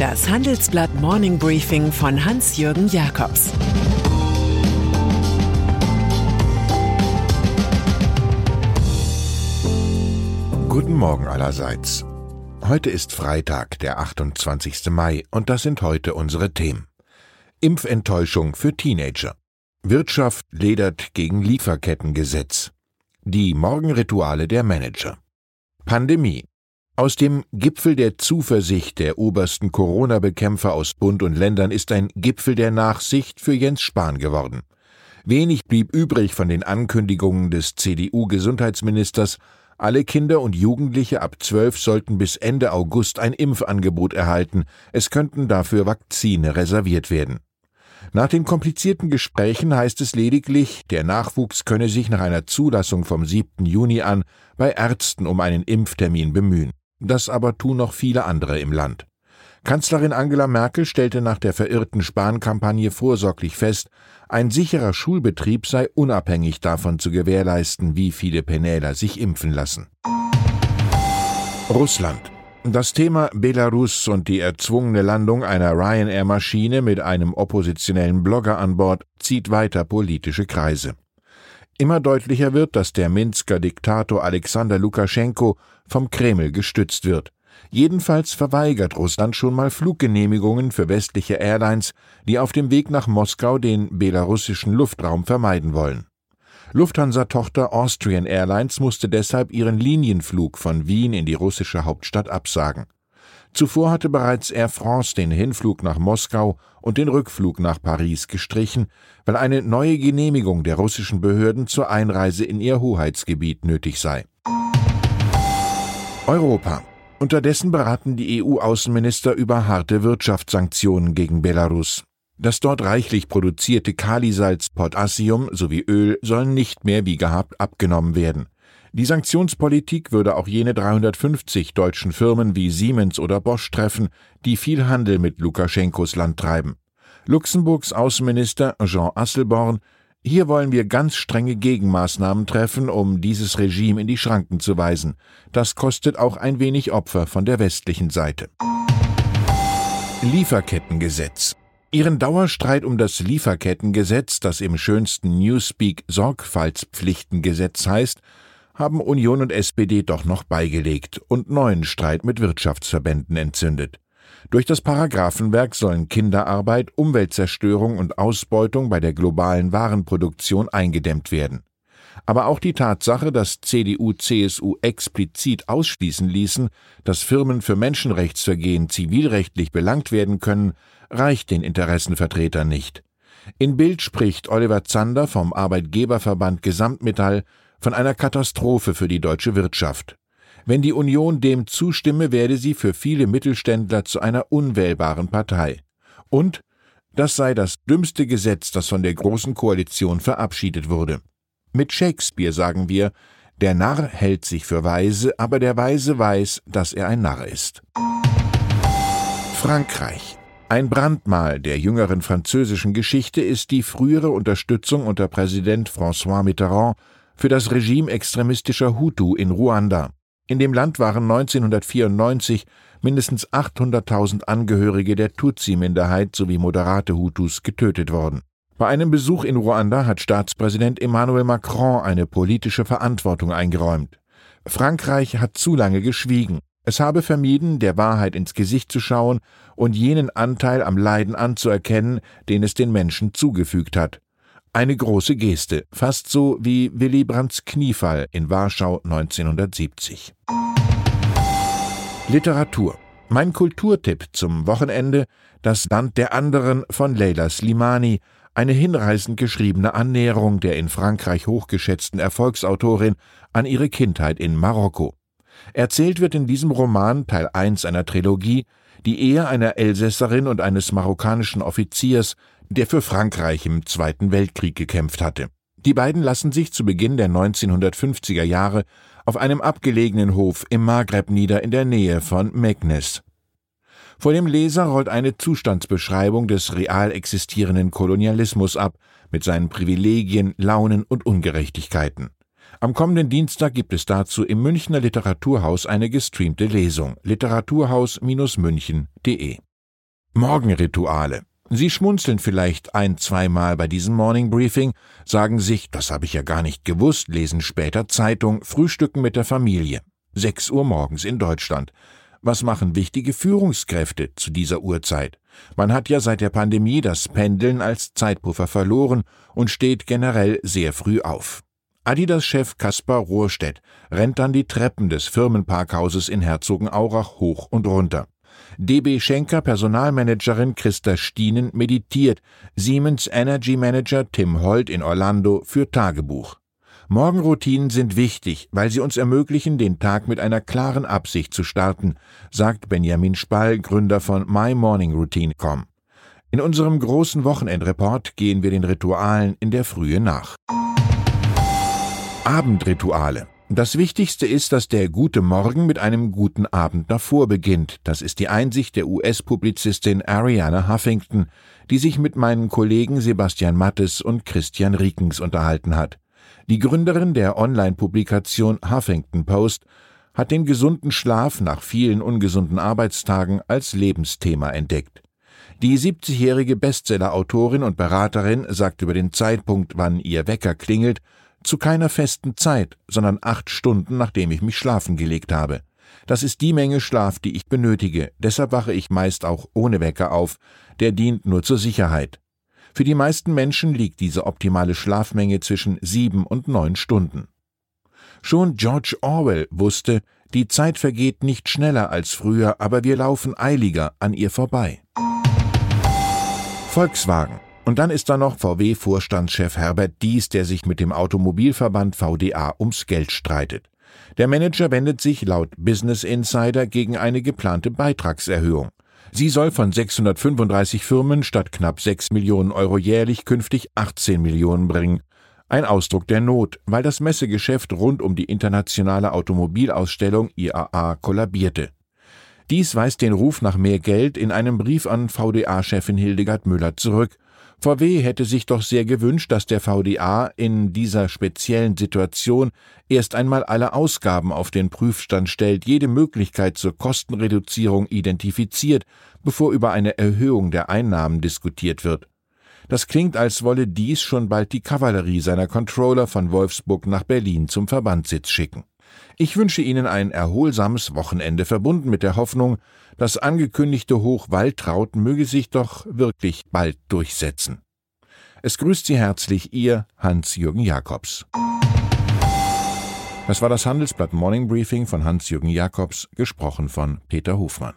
Das Handelsblatt Morning Briefing von Hans-Jürgen Jakobs Guten Morgen allerseits. Heute ist Freitag, der 28. Mai, und das sind heute unsere Themen. Impfenttäuschung für Teenager. Wirtschaft ledert gegen Lieferkettengesetz. Die Morgenrituale der Manager. Pandemie. Aus dem Gipfel der Zuversicht der obersten Corona-Bekämpfer aus Bund und Ländern ist ein Gipfel der Nachsicht für Jens Spahn geworden. Wenig blieb übrig von den Ankündigungen des CDU-Gesundheitsministers, alle Kinder und Jugendliche ab zwölf sollten bis Ende August ein Impfangebot erhalten, es könnten dafür Vakzine reserviert werden. Nach den komplizierten Gesprächen heißt es lediglich, der Nachwuchs könne sich nach einer Zulassung vom 7. Juni an bei Ärzten um einen Impftermin bemühen. Das aber tun noch viele andere im Land. Kanzlerin Angela Merkel stellte nach der verirrten Spahn-Kampagne vorsorglich fest, ein sicherer Schulbetrieb sei unabhängig davon zu gewährleisten, wie viele Penäler sich impfen lassen. Russland das Thema Belarus und die erzwungene Landung einer Ryanair-Maschine mit einem oppositionellen Blogger an Bord zieht weiter politische Kreise. Immer deutlicher wird, dass der Minsker Diktator Alexander Lukaschenko vom Kreml gestützt wird. Jedenfalls verweigert Russland schon mal Fluggenehmigungen für westliche Airlines, die auf dem Weg nach Moskau den belarussischen Luftraum vermeiden wollen. Lufthansa-Tochter Austrian Airlines musste deshalb ihren Linienflug von Wien in die russische Hauptstadt absagen. Zuvor hatte bereits Air France den Hinflug nach Moskau und den Rückflug nach Paris gestrichen, weil eine neue Genehmigung der russischen Behörden zur Einreise in ihr Hoheitsgebiet nötig sei. Europa. Unterdessen beraten die EU-Außenminister über harte Wirtschaftssanktionen gegen Belarus. Das dort reichlich produzierte Kalisalz, Potassium sowie Öl sollen nicht mehr wie gehabt abgenommen werden. Die Sanktionspolitik würde auch jene 350 deutschen Firmen wie Siemens oder Bosch treffen, die viel Handel mit Lukaschenkos Land treiben. Luxemburgs Außenminister Jean Asselborn hier wollen wir ganz strenge Gegenmaßnahmen treffen, um dieses Regime in die Schranken zu weisen. Das kostet auch ein wenig Opfer von der westlichen Seite. Lieferkettengesetz Ihren Dauerstreit um das Lieferkettengesetz, das im schönsten Newspeak Sorgfaltspflichtengesetz heißt, haben Union und SPD doch noch beigelegt und neuen Streit mit Wirtschaftsverbänden entzündet. Durch das Paragraphenwerk sollen Kinderarbeit, Umweltzerstörung und Ausbeutung bei der globalen Warenproduktion eingedämmt werden. Aber auch die Tatsache, dass CDU, CSU explizit ausschließen ließen, dass Firmen für Menschenrechtsvergehen zivilrechtlich belangt werden können, reicht den Interessenvertretern nicht. In Bild spricht Oliver Zander vom Arbeitgeberverband Gesamtmetall von einer Katastrophe für die deutsche Wirtschaft. Wenn die Union dem zustimme, werde sie für viele Mittelständler zu einer unwählbaren Partei. Und das sei das dümmste Gesetz, das von der Großen Koalition verabschiedet wurde. Mit Shakespeare sagen wir, der Narr hält sich für weise, aber der Weise weiß, dass er ein Narr ist. Frankreich ein Brandmal der jüngeren französischen Geschichte ist die frühere Unterstützung unter Präsident François Mitterrand für das Regime extremistischer Hutu in Ruanda. In dem Land waren 1994 mindestens 800.000 Angehörige der Tutsi-Minderheit sowie moderate Hutus getötet worden. Bei einem Besuch in Ruanda hat Staatspräsident Emmanuel Macron eine politische Verantwortung eingeräumt. Frankreich hat zu lange geschwiegen. Es habe vermieden, der Wahrheit ins Gesicht zu schauen und jenen Anteil am Leiden anzuerkennen, den es den Menschen zugefügt hat. Eine große Geste, fast so wie Willy Brandts Kniefall in Warschau 1970. Literatur. Mein Kulturtipp zum Wochenende Das Land der anderen von Leila Slimani, eine hinreißend geschriebene Annäherung der in Frankreich hochgeschätzten Erfolgsautorin an ihre Kindheit in Marokko. Erzählt wird in diesem Roman, Teil 1 einer Trilogie, die Ehe einer Elsässerin und eines marokkanischen Offiziers, der für Frankreich im Zweiten Weltkrieg gekämpft hatte. Die beiden lassen sich zu Beginn der 1950er Jahre auf einem abgelegenen Hof im Maghreb nieder in der Nähe von Meknes. Vor dem Leser rollt eine Zustandsbeschreibung des real existierenden Kolonialismus ab, mit seinen Privilegien, Launen und Ungerechtigkeiten. Am kommenden Dienstag gibt es dazu im Münchner Literaturhaus eine gestreamte Lesung literaturhaus-münchen.de Morgenrituale. Sie schmunzeln vielleicht ein, zweimal bei diesem Morning Briefing, sagen sich, das habe ich ja gar nicht gewusst, lesen später Zeitung, frühstücken mit der Familie. Sechs Uhr morgens in Deutschland. Was machen wichtige Führungskräfte zu dieser Uhrzeit? Man hat ja seit der Pandemie das Pendeln als Zeitpuffer verloren und steht generell sehr früh auf. Adidas-Chef Kaspar Rohrstedt rennt dann die Treppen des Firmenparkhauses in Herzogenaurach hoch und runter. DB Schenker Personalmanagerin Christa Stienen meditiert, Siemens Energy Manager Tim Holt in Orlando für Tagebuch. Morgenroutinen sind wichtig, weil sie uns ermöglichen, den Tag mit einer klaren Absicht zu starten, sagt Benjamin Spall, Gründer von MyMorningRoutine.com. In unserem großen Wochenendreport gehen wir den Ritualen in der Frühe nach. Abendrituale. Das Wichtigste ist, dass der gute Morgen mit einem guten Abend davor beginnt. Das ist die Einsicht der US-Publizistin Ariana Huffington, die sich mit meinen Kollegen Sebastian Mattes und Christian Riekens unterhalten hat. Die Gründerin der Online-Publikation Huffington Post hat den gesunden Schlaf nach vielen ungesunden Arbeitstagen als Lebensthema entdeckt. Die 70-jährige Bestseller-Autorin und Beraterin sagt über den Zeitpunkt, wann ihr Wecker klingelt, zu keiner festen Zeit, sondern acht Stunden, nachdem ich mich schlafen gelegt habe. Das ist die Menge Schlaf, die ich benötige, deshalb wache ich meist auch ohne Wecker auf, der dient nur zur Sicherheit. Für die meisten Menschen liegt diese optimale Schlafmenge zwischen sieben und neun Stunden. Schon George Orwell wusste, die Zeit vergeht nicht schneller als früher, aber wir laufen eiliger an ihr vorbei. Volkswagen. Und dann ist da noch VW-Vorstandschef Herbert Dies, der sich mit dem Automobilverband VDA ums Geld streitet. Der Manager wendet sich laut Business Insider gegen eine geplante Beitragserhöhung. Sie soll von 635 Firmen statt knapp 6 Millionen Euro jährlich künftig 18 Millionen bringen. Ein Ausdruck der Not, weil das Messegeschäft rund um die internationale Automobilausstellung IAA kollabierte. Dies weist den Ruf nach mehr Geld in einem Brief an VDA-Chefin Hildegard Müller zurück VW hätte sich doch sehr gewünscht, dass der VDA in dieser speziellen Situation erst einmal alle Ausgaben auf den Prüfstand stellt, jede Möglichkeit zur Kostenreduzierung identifiziert, bevor über eine Erhöhung der Einnahmen diskutiert wird. Das klingt, als wolle dies schon bald die Kavallerie seiner Controller von Wolfsburg nach Berlin zum Verbandssitz schicken. Ich wünsche Ihnen ein erholsames Wochenende, verbunden mit der Hoffnung, das angekündigte Hochwaltraut möge sich doch wirklich bald durchsetzen. Es grüßt Sie herzlich Ihr Hans-Jürgen Jakobs. Das war das Handelsblatt Morning Briefing von Hans-Jürgen Jakobs, gesprochen von Peter Hofmann.